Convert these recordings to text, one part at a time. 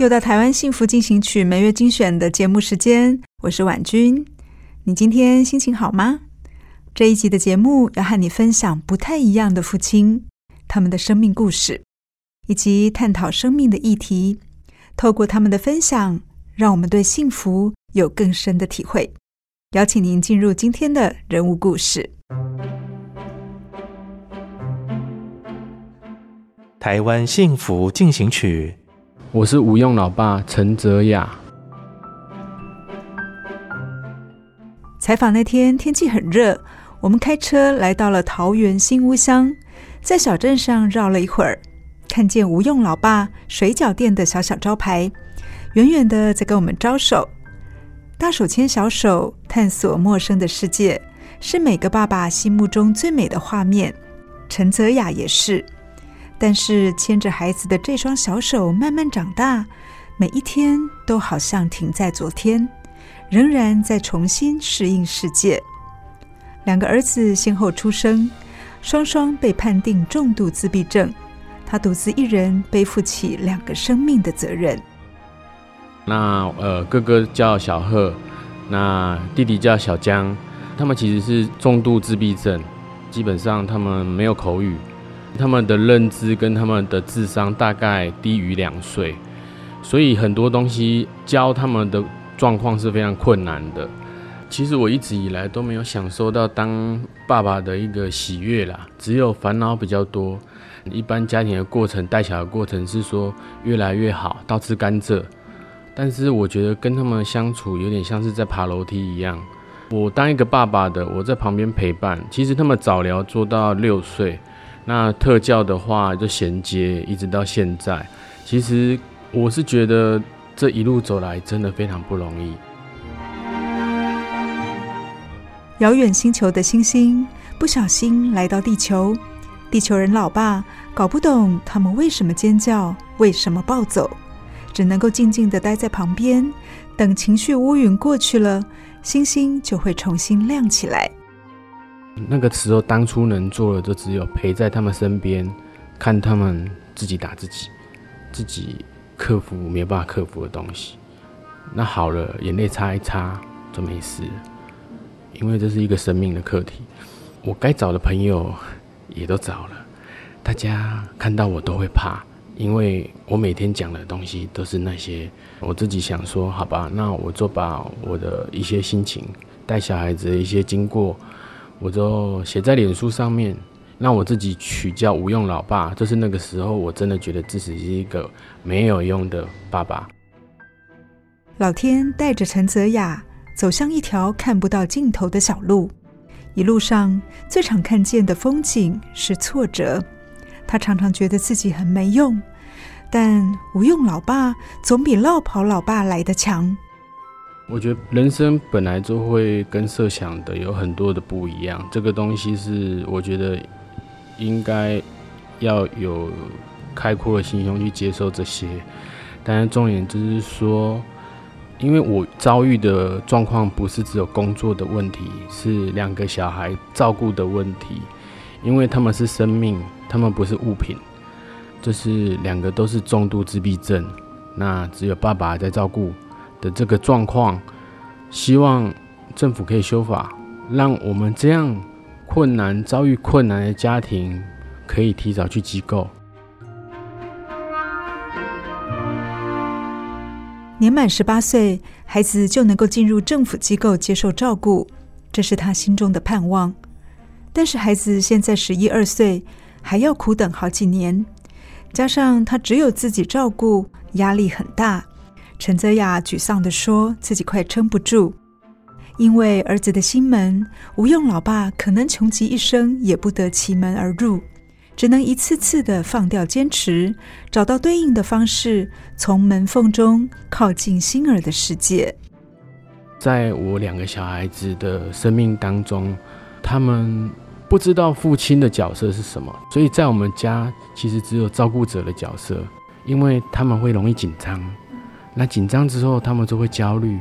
又到台湾幸福进行曲每月精选的节目时间，我是婉君。你今天心情好吗？这一集的节目要和你分享不太一样的父亲，他们的生命故事，以及探讨生命的议题。透过他们的分享，让我们对幸福有更深的体会。邀请您进入今天的人物故事。台湾幸福进行曲。我是吴用老爸陈泽雅。采访那天天气很热，我们开车来到了桃园新屋乡，在小镇上绕了一会儿，看见吴用老爸水饺店的小小招牌，远远的在跟我们招手，大手牵小手探索陌生的世界，是每个爸爸心目中最美的画面。陈泽雅也是。但是牵着孩子的这双小手慢慢长大，每一天都好像停在昨天，仍然在重新适应世界。两个儿子先后出生，双双被判定重度自闭症，他独自一人背负起两个生命的责任。那呃，哥哥叫小贺，那弟弟叫小江，他们其实是重度自闭症，基本上他们没有口语。他们的认知跟他们的智商大概低于两岁，所以很多东西教他们的状况是非常困难的。其实我一直以来都没有享受到当爸爸的一个喜悦啦，只有烦恼比较多。一般家庭的过程，带小孩的过程是说越来越好，倒吃甘蔗。但是我觉得跟他们相处有点像是在爬楼梯一样。我当一个爸爸的，我在旁边陪伴。其实他们早疗做到六岁。那特教的话就衔接，一直到现在。其实我是觉得这一路走来真的非常不容易。遥远星球的星星不小心来到地球，地球人老爸搞不懂他们为什么尖叫，为什么暴走，只能够静静的待在旁边，等情绪乌云过去了，星星就会重新亮起来。那个时候，当初能做的就只有陪在他们身边，看他们自己打自己，自己克服没有办法克服的东西。那好了，眼泪擦一擦就没事了，因为这是一个生命的课题。我该找的朋友也都找了，大家看到我都会怕，因为我每天讲的东西都是那些我自己想说，好吧，那我就把我的一些心情，带小孩子的一些经过。我就写在脸书上面，让我自己取叫无用老爸。就是那个时候，我真的觉得自己是一个没有用的爸爸。老天带着陈泽雅走向一条看不到尽头的小路，一路上最常看见的风景是挫折。他常常觉得自己很没用，但无用老爸总比落跑老爸来得强。我觉得人生本来就会跟设想的有很多的不一样，这个东西是我觉得应该要有开阔的心胸去接受这些。但是重点就是说，因为我遭遇的状况不是只有工作的问题，是两个小孩照顾的问题，因为他们是生命，他们不是物品，就是两个都是重度自闭症，那只有爸爸在照顾。的这个状况，希望政府可以修法，让我们这样困难、遭遇困难的家庭可以提早去机构。年满十八岁，孩子就能够进入政府机构接受照顾，这是他心中的盼望。但是孩子现在十一二岁，还要苦等好几年，加上他只有自己照顾，压力很大。陈泽雅沮丧地说：“自己快撑不住，因为儿子的心门，吴用老爸可能穷极一生也不得其门而入，只能一次次地放掉坚持，找到对应的方式，从门缝中靠近心儿的世界。”在我两个小孩子的生命当中，他们不知道父亲的角色是什么，所以在我们家其实只有照顾者的角色，因为他们会容易紧张。那紧张之后，他们就会焦虑；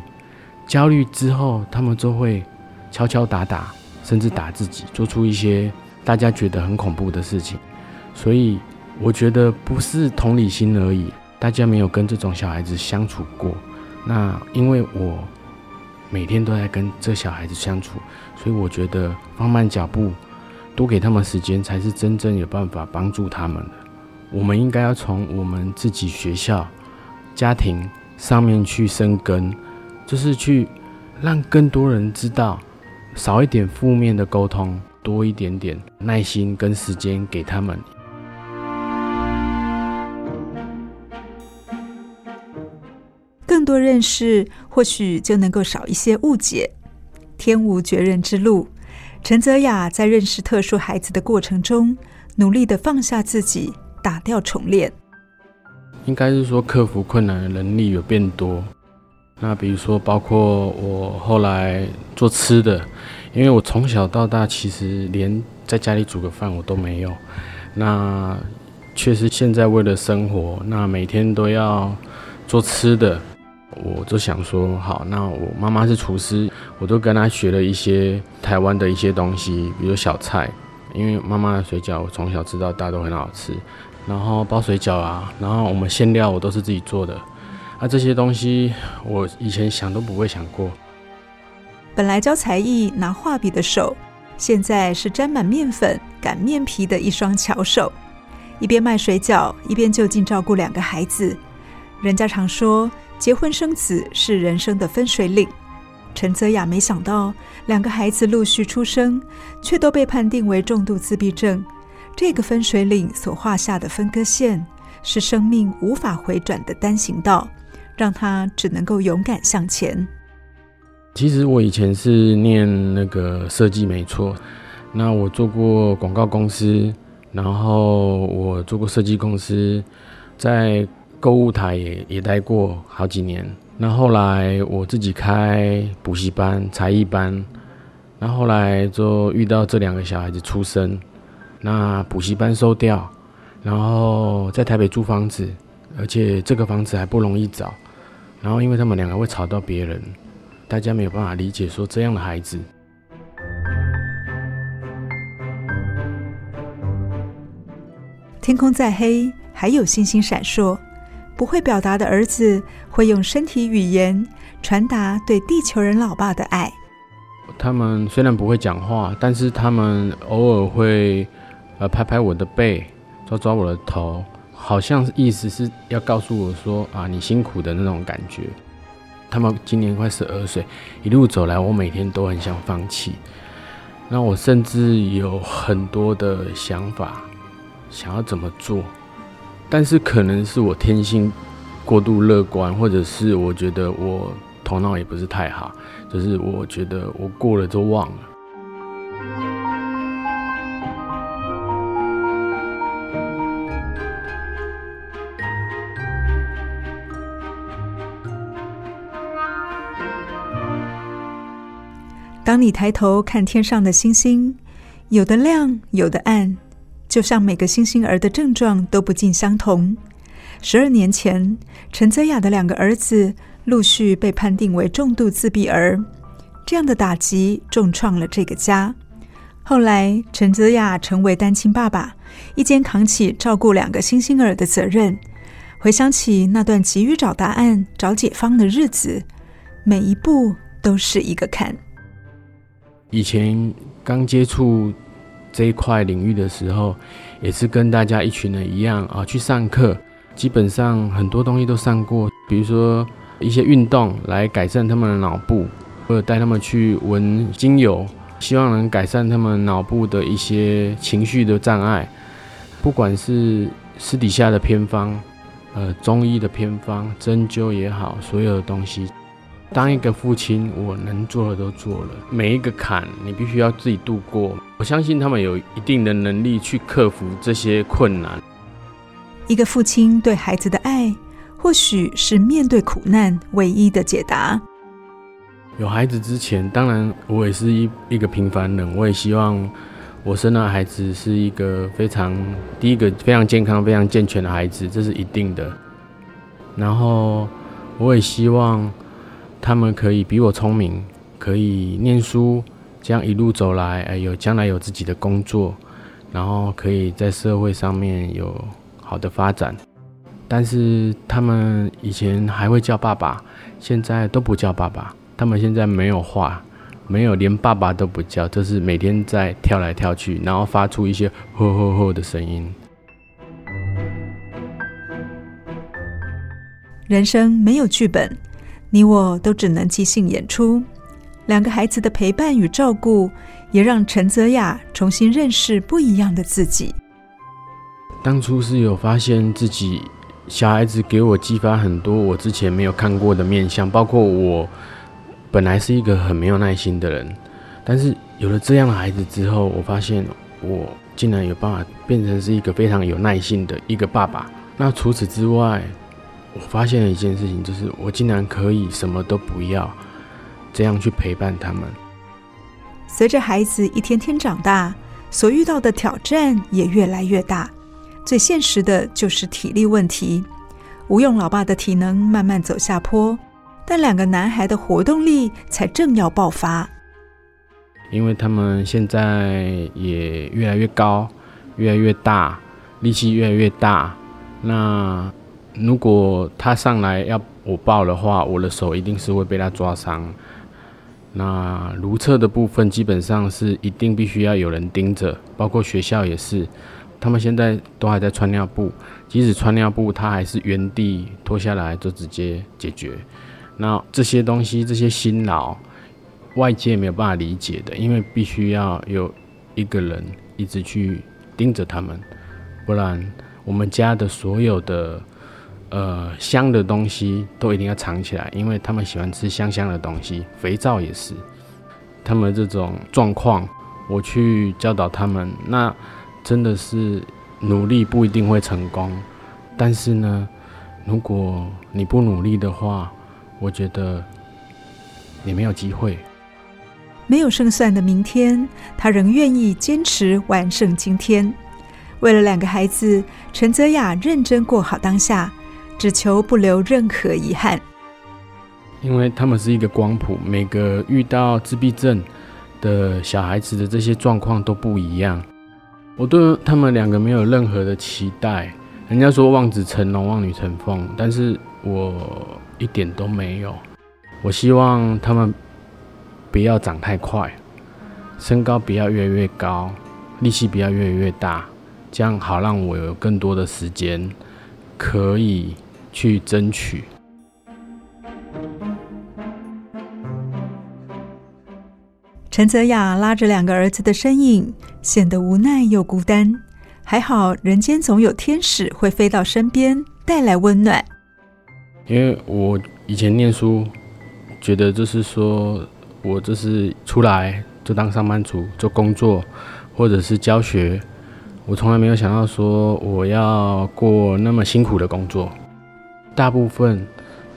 焦虑之后，他们就会敲敲打打，甚至打自己，做出一些大家觉得很恐怖的事情。所以，我觉得不是同理心而已，大家没有跟这种小孩子相处过。那因为我每天都在跟这小孩子相处，所以我觉得放慢脚步，多给他们时间，才是真正有办法帮助他们的。我们应该要从我们自己学校、家庭。上面去生根，就是去让更多人知道，少一点负面的沟通，多一点点耐心跟时间给他们。更多认识，或许就能够少一些误解。天无绝人之路，陈泽雅在认识特殊孩子的过程中，努力的放下自己，打掉重练。应该是说克服困难的能力有变多。那比如说，包括我后来做吃的，因为我从小到大其实连在家里煮个饭我都没有。那确实现在为了生活，那每天都要做吃的，我就想说，好，那我妈妈是厨师，我都跟她学了一些台湾的一些东西，比如小菜，因为妈妈的水饺我从小吃到大都很好吃。然后包水饺啊，然后我们馅料我都是自己做的，啊，这些东西我以前想都不会想过。本来教才艺拿画笔的手，现在是沾满面粉擀面皮的一双巧手，一边卖水饺，一边就近照顾两个孩子。人家常说结婚生子是人生的分水岭，陈泽雅没想到两个孩子陆续出生，却都被判定为重度自闭症。这个分水岭所画下的分割线，是生命无法回转的单行道，让他只能够勇敢向前。其实我以前是念那个设计，没错。那我做过广告公司，然后我做过设计公司，在购物台也也待过好几年。那后来我自己开补习班、才艺班，那后来就遇到这两个小孩子出生。那补习班收掉，然后在台北租房子，而且这个房子还不容易找。然后因为他们两个会吵到别人，大家没有办法理解说这样的孩子。天空再黑，还有星星闪烁。不会表达的儿子会用身体语言传达对地球人老爸的爱。他们虽然不会讲话，但是他们偶尔会。呃，拍拍我的背，抓抓我的头，好像意思是要告诉我说啊，你辛苦的那种感觉。他们今年快十二岁，一路走来，我每天都很想放弃。那我甚至有很多的想法，想要怎么做，但是可能是我天性过度乐观，或者是我觉得我头脑也不是太好，就是我觉得我过了就忘了。当你抬头看天上的星星，有的亮，有的暗，就像每个星星儿的症状都不尽相同。十二年前，陈泽雅的两个儿子陆续被判定为重度自闭儿，这样的打击重创了这个家。后来，陈泽雅成为单亲爸爸，一肩扛起照顾两个星星儿的责任。回想起那段急于找答案、找解方的日子，每一步都是一个坎。以前刚接触这一块领域的时候，也是跟大家一群人一样啊，去上课。基本上很多东西都上过，比如说一些运动来改善他们的脑部，或者带他们去闻精油，希望能改善他们脑部的一些情绪的障碍。不管是私底下的偏方，呃，中医的偏方，针灸也好，所有的东西。当一个父亲，我能做的都做了。每一个坎，你必须要自己度过。我相信他们有一定的能力去克服这些困难。一个父亲对孩子的爱，或许是面对苦难唯一的解答。有孩子之前，当然我也是一一个平凡人。我也希望我生的孩子是一个非常第一个非常健康、非常健全的孩子，这是一定的。然后我也希望。他们可以比我聪明，可以念书，这样一路走来，哎，有将来有自己的工作，然后可以在社会上面有好的发展。但是他们以前还会叫爸爸，现在都不叫爸爸。他们现在没有话，没有连爸爸都不叫，就是每天在跳来跳去，然后发出一些“吼吼吼”的声音。人生没有剧本。你我都只能即兴演出，两个孩子的陪伴与照顾，也让陈泽雅重新认识不一样的自己。当初是有发现自己小孩子给我激发很多我之前没有看过的面相，包括我本来是一个很没有耐心的人，但是有了这样的孩子之后，我发现我竟然有办法变成是一个非常有耐心的一个爸爸。那除此之外，我发现了一件事情，就是我竟然可以什么都不要，这样去陪伴他们。随着孩子一天天长大，所遇到的挑战也越来越大。最现实的就是体力问题。吴用老爸的体能慢慢走下坡，但两个男孩的活动力才正要爆发。因为他们现在也越来越高，越来越大，力气越来越大。那如果他上来要我抱的话，我的手一定是会被他抓伤。那如厕的部分基本上是一定必须要有人盯着，包括学校也是。他们现在都还在穿尿布，即使穿尿布，他还是原地脱下来就直接解决。那这些东西，这些辛劳，外界没有办法理解的，因为必须要有一个人一直去盯着他们，不然我们家的所有的。呃，香的东西都一定要藏起来，因为他们喜欢吃香香的东西。肥皂也是，他们这种状况，我去教导他们，那真的是努力不一定会成功。但是呢，如果你不努力的话，我觉得你没有机会。没有胜算的明天，他仍愿意坚持完胜今天。为了两个孩子，陈泽雅认真过好当下。只求不留任何遗憾，因为他们是一个光谱，每个遇到自闭症的小孩子的这些状况都不一样。我对他们两个没有任何的期待。人家说望子成龙，望女成凤，但是我一点都没有。我希望他们不要长太快，身高不要越来越高，力气不要越来越大，这样好让我有更多的时间可以。去争取。陈泽雅拉着两个儿子的身影，显得无奈又孤单。还好，人间总有天使会飞到身边，带来温暖。因为我以前念书，觉得就是说我就是出来就当上班族，做工作，或者是教学。我从来没有想到说我要过那么辛苦的工作。大部分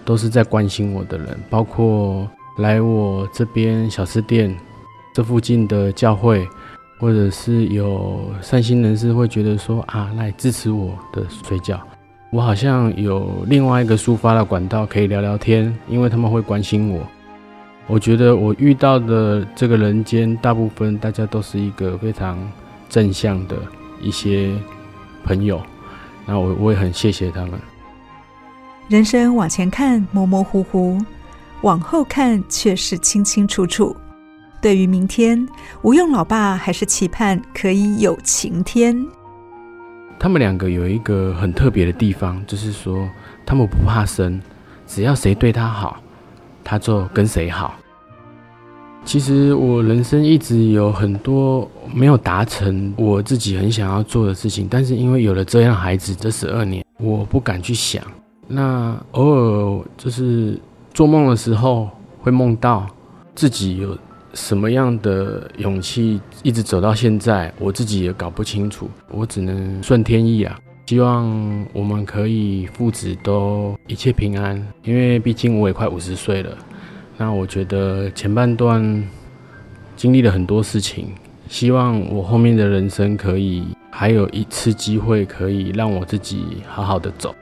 都是在关心我的人，包括来我这边小吃店、这附近的教会，或者是有善心人士会觉得说啊，来支持我的水饺，我好像有另外一个抒发的管道可以聊聊天，因为他们会关心我。我觉得我遇到的这个人间，大部分大家都是一个非常正向的一些朋友，那我我也很谢谢他们。人生往前看模模糊糊，往后看却是清清楚楚。对于明天，吴用老爸还是期盼可以有晴天。他们两个有一个很特别的地方，就是说他们不怕生，只要谁对他好，他就跟谁好。其实我人生一直有很多没有达成我自己很想要做的事情，但是因为有了这样孩子这十二年，我不敢去想。那偶尔就是做梦的时候会梦到自己有什么样的勇气一直走到现在，我自己也搞不清楚，我只能顺天意啊。希望我们可以父子都一切平安，因为毕竟我也快五十岁了。那我觉得前半段经历了很多事情，希望我后面的人生可以还有一次机会，可以让我自己好好的走。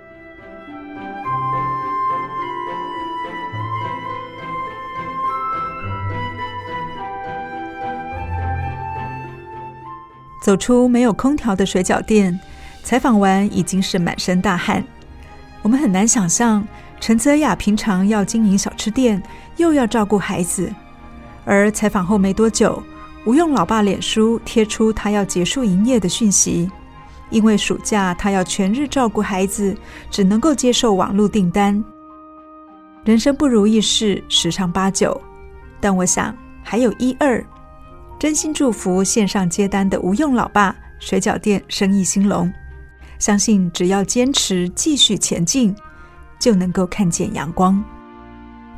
走出没有空调的水饺店，采访完已经是满身大汗。我们很难想象。陈泽雅平常要经营小吃店，又要照顾孩子，而采访后没多久，吴用老爸脸书贴出他要结束营业的讯息，因为暑假他要全日照顾孩子，只能够接受网络订单。人生不如意事十常八九，但我想还有一二，真心祝福线上接单的吴用老爸水饺店生意兴隆，相信只要坚持继续前进。就能够看见阳光。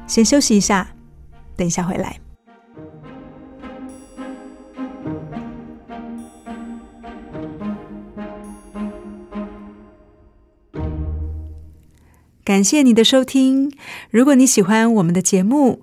先休息一下，等一下回来。感谢你的收听。如果你喜欢我们的节目，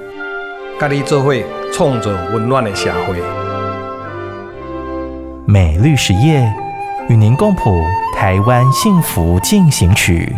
跟你做伙创造温暖的社会。美绿实业与您共谱台湾幸福进行曲。